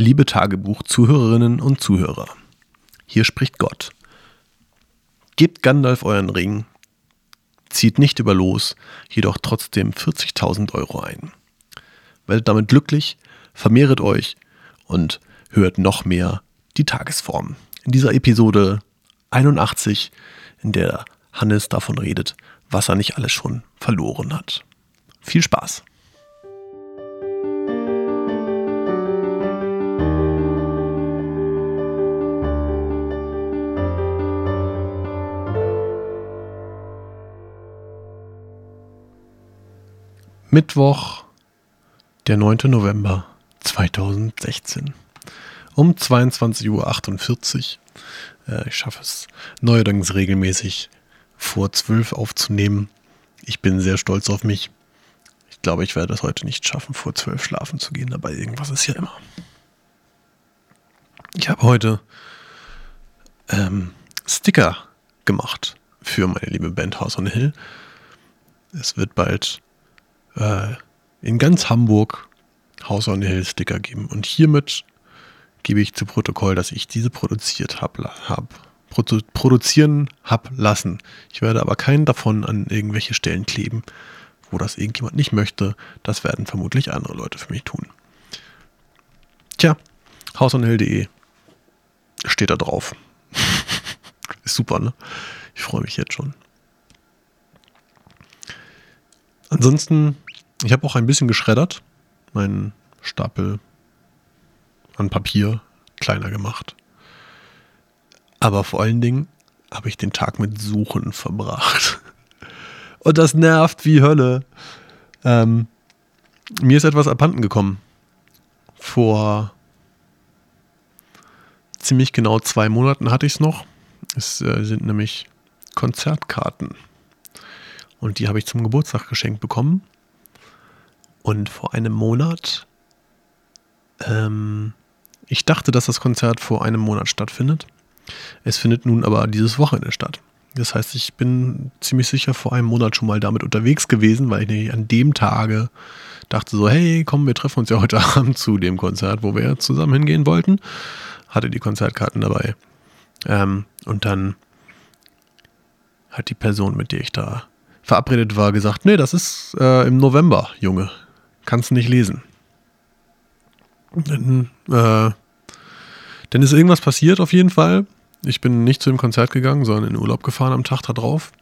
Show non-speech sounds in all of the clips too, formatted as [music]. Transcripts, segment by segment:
Liebe Tagebuch-Zuhörerinnen und Zuhörer, hier spricht Gott. Gebt Gandalf euren Ring, zieht nicht über los, jedoch trotzdem 40.000 Euro ein. Werdet damit glücklich, vermehret euch und hört noch mehr die Tagesform. In dieser Episode 81, in der Hannes davon redet, was er nicht alles schon verloren hat. Viel Spaß! Mittwoch, der 9. November 2016. Um 22.48 Uhr. Äh, ich schaffe es neuerdings regelmäßig vor 12 aufzunehmen. Ich bin sehr stolz auf mich. Ich glaube, ich werde es heute nicht schaffen, vor 12 schlafen zu gehen, aber irgendwas ist ja immer. Ich habe heute ähm, Sticker gemacht für meine liebe Band House on Hill. Es wird bald äh, in ganz Hamburg House on the Hill Sticker geben. Und hiermit gebe ich zu Protokoll, dass ich diese produziert habe, hab, produ produzieren habe lassen. Ich werde aber keinen davon an irgendwelche Stellen kleben, wo das irgendjemand nicht möchte. Das werden vermutlich andere Leute für mich tun. Tja, houseonhill.de steht da drauf. [laughs] Ist super, ne? Ich freue mich jetzt schon. Ansonsten ich habe auch ein bisschen geschreddert, meinen Stapel an Papier kleiner gemacht. Aber vor allen Dingen habe ich den Tag mit Suchen verbracht. [laughs] Und das nervt wie Hölle. Ähm, mir ist etwas abhanden gekommen. Vor ziemlich genau zwei Monaten hatte ich es noch. Es äh, sind nämlich Konzertkarten. Und die habe ich zum Geburtstag geschenkt bekommen. Und vor einem Monat, ähm, ich dachte, dass das Konzert vor einem Monat stattfindet. Es findet nun aber dieses Wochenende statt. Das heißt, ich bin ziemlich sicher vor einem Monat schon mal damit unterwegs gewesen, weil ich an dem Tage dachte so, hey, komm, wir treffen uns ja heute [laughs] Abend zu dem Konzert, wo wir zusammen hingehen wollten. Hatte die Konzertkarten dabei. Ähm, und dann hat die Person, mit der ich da verabredet war, gesagt, nee, das ist äh, im November, Junge kannst du nicht lesen. Dann, äh, dann ist irgendwas passiert auf jeden Fall. Ich bin nicht zu dem Konzert gegangen, sondern in den Urlaub gefahren am Tag darauf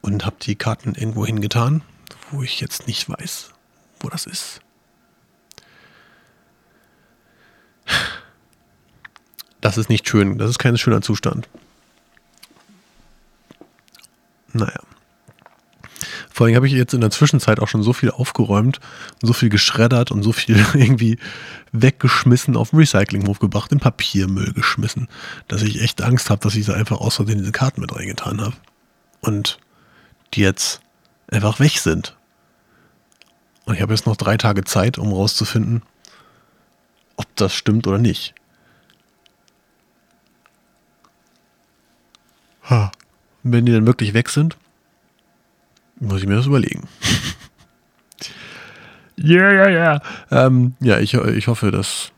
und habe die Karten irgendwo hingetan, wo ich jetzt nicht weiß, wo das ist. Das ist nicht schön. Das ist kein schöner Zustand. Naja. Vor allem habe ich jetzt in der Zwischenzeit auch schon so viel aufgeräumt so viel geschreddert und so viel [laughs] irgendwie weggeschmissen, auf den Recyclinghof gebracht, in Papiermüll geschmissen, dass ich echt Angst habe, dass ich da einfach außer diese Karten mit reingetan habe. Und die jetzt einfach weg sind. Und ich habe jetzt noch drei Tage Zeit, um rauszufinden, ob das stimmt oder nicht. Ha. Wenn die dann wirklich weg sind, muss ich mir das überlegen. Ja, ja, ja. Ja, ich, ich hoffe, dass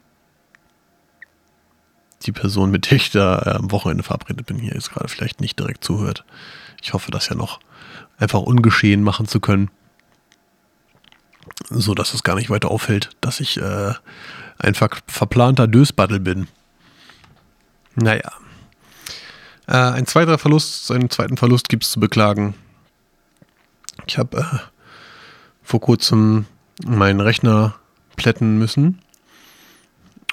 die Person, mit der ich da äh, am Wochenende verabredet bin, hier jetzt gerade vielleicht nicht direkt zuhört. Ich hoffe, das ja noch einfach ungeschehen machen zu können. So dass es gar nicht weiter auffällt, dass ich äh, ein ver verplanter Dösbattel bin. Naja. Äh, ein zweiter Verlust, einen zweiten Verlust gibt es zu beklagen. Ich habe äh, vor kurzem meinen Rechner plätten müssen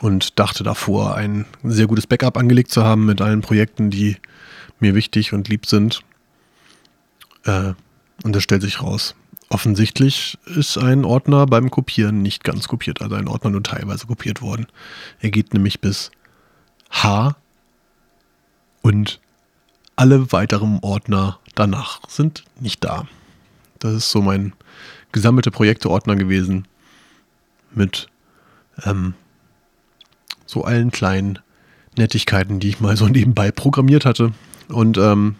und dachte davor, ein sehr gutes Backup angelegt zu haben mit allen Projekten, die mir wichtig und lieb sind. Äh, und das stellt sich raus. Offensichtlich ist ein Ordner beim Kopieren nicht ganz kopiert, also ein Ordner nur teilweise kopiert worden. Er geht nämlich bis H und alle weiteren Ordner danach sind nicht da. Das ist so mein gesammelte Projekteordner gewesen mit ähm, so allen kleinen Nettigkeiten, die ich mal so [laughs] nebenbei programmiert hatte. Und ähm,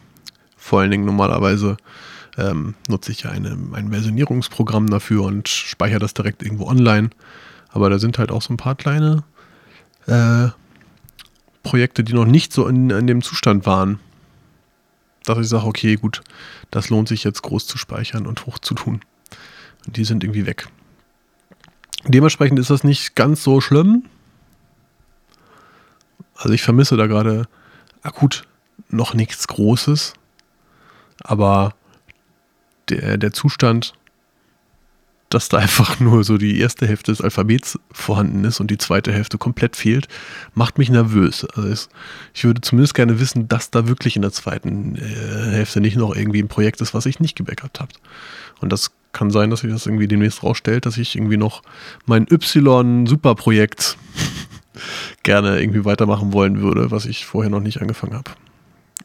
vor allen Dingen normalerweise ähm, nutze ich ja eine, ein Versionierungsprogramm dafür und speichere das direkt irgendwo online. Aber da sind halt auch so ein paar kleine äh, Projekte, die noch nicht so in, in dem Zustand waren, dass ich sage, okay, gut, das lohnt sich jetzt groß zu speichern und hoch zu tun. Und die sind irgendwie weg. Dementsprechend ist das nicht ganz so schlimm. Also ich vermisse da gerade akut noch nichts Großes, aber der, der Zustand, dass da einfach [laughs] nur so die erste Hälfte des Alphabets vorhanden ist und die zweite Hälfte komplett fehlt, macht mich nervös. Also ich würde zumindest gerne wissen, dass da wirklich in der zweiten äh, Hälfte nicht noch irgendwie ein Projekt ist, was ich nicht gebackupt habe. Und das kann sein, dass sich das irgendwie demnächst rausstellt, dass ich irgendwie noch mein Y-Superprojekt [laughs] gerne irgendwie weitermachen wollen würde, was ich vorher noch nicht angefangen habe.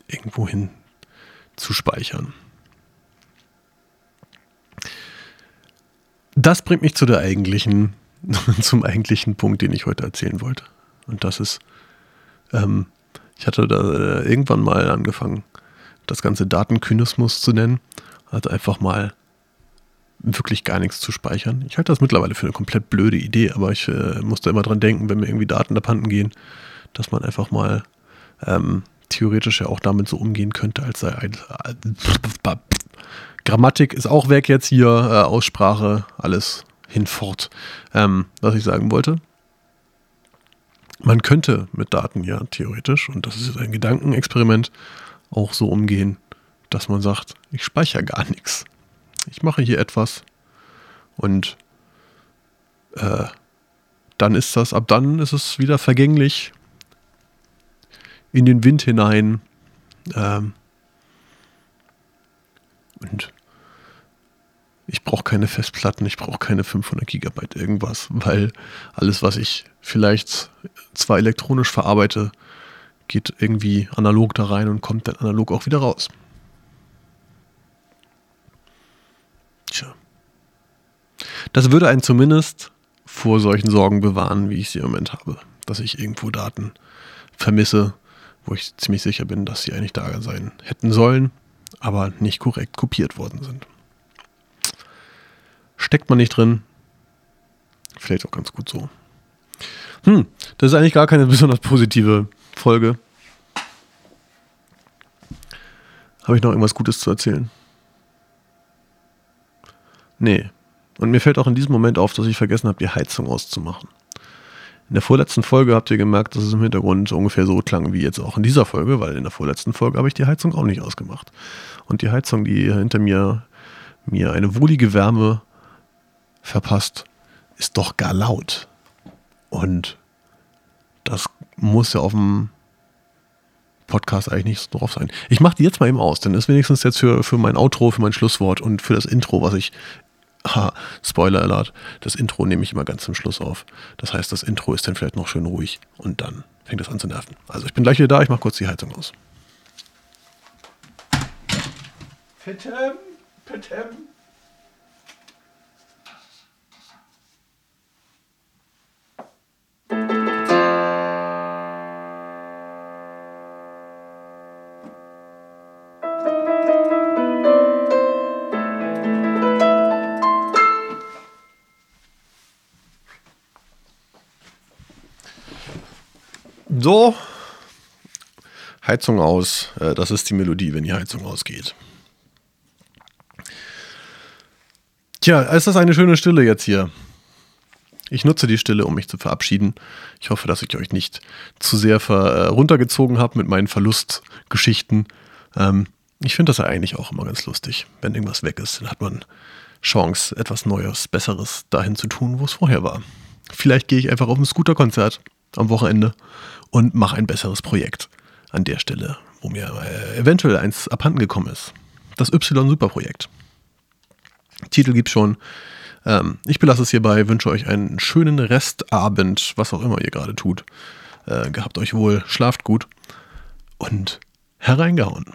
Irgendwohin zu speichern. Das bringt mich zu der eigentlichen, [laughs] zum eigentlichen Punkt, den ich heute erzählen wollte. Und das ist, ähm, ich hatte da äh, irgendwann mal angefangen, das ganze Datenkynismus zu nennen. Also einfach mal wirklich gar nichts zu speichern. Ich halte das mittlerweile für eine komplett blöde Idee, aber ich äh, musste immer dran denken, wenn mir irgendwie Daten abhanden gehen, dass man einfach mal ähm, theoretisch ja auch damit so umgehen könnte, als sei ein. Grammatik ist auch weg jetzt hier, äh, Aussprache, alles hinfort. Ähm, was ich sagen wollte. Man könnte mit Daten ja theoretisch, und das ist ein Gedankenexperiment, auch so umgehen, dass man sagt, ich speichere gar nichts ich mache hier etwas und äh, dann ist das, ab dann ist es wieder vergänglich in den Wind hinein. Ähm, und ich brauche keine Festplatten, ich brauche keine 500 Gigabyte irgendwas, weil alles, was ich vielleicht zwar elektronisch verarbeite, geht irgendwie analog da rein und kommt dann analog auch wieder raus. Tja. Das würde einen zumindest vor solchen Sorgen bewahren, wie ich sie im Moment habe. Dass ich irgendwo Daten vermisse, wo ich ziemlich sicher bin, dass sie eigentlich da sein hätten sollen, aber nicht korrekt kopiert worden sind. Steckt man nicht drin, vielleicht auch ganz gut so. Hm, das ist eigentlich gar keine [laughs] besonders positive Folge. Habe ich noch irgendwas Gutes zu erzählen? Nee. Und mir fällt auch in diesem Moment auf, dass ich vergessen habe, die Heizung auszumachen. In der vorletzten Folge habt ihr gemerkt, dass es im Hintergrund ungefähr so klang wie jetzt auch in dieser Folge, weil in der vorletzten Folge habe ich die Heizung auch nicht ausgemacht. Und die Heizung, die hinter mir mir eine wohlige Wärme verpasst, ist doch gar laut. Und das muss ja auf dem Podcast eigentlich nicht so drauf sein. Ich mache die jetzt mal eben aus, denn ist wenigstens jetzt für, für mein Outro, für mein Schlusswort und für das Intro, was ich [laughs] Ha, Spoiler Alert, das Intro nehme ich immer ganz zum Schluss auf. Das heißt, das Intro ist dann vielleicht noch schön ruhig und dann fängt es an zu nerven. Also ich bin gleich wieder da, ich mache kurz die Heizung aus. Petem, Petem. So, Heizung aus. Äh, das ist die Melodie, wenn die Heizung ausgeht. Tja, ist das eine schöne Stille jetzt hier. Ich nutze die Stille, um mich zu verabschieden. Ich hoffe, dass ich euch nicht zu sehr äh, runtergezogen habe mit meinen Verlustgeschichten. Ähm, ich finde das ja eigentlich auch immer ganz lustig. Wenn irgendwas weg ist, dann hat man Chance, etwas Neues, Besseres dahin zu tun, wo es vorher war. Vielleicht gehe ich einfach auf ein Scooterkonzert am Wochenende und mache ein besseres Projekt an der Stelle, wo mir äh, eventuell eins abhanden gekommen ist. Das Y-Super-Projekt. Titel gibt's schon. Ähm, ich belasse es hierbei, wünsche euch einen schönen Restabend, was auch immer ihr gerade tut. Äh, gehabt euch wohl, schlaft gut und hereingehauen.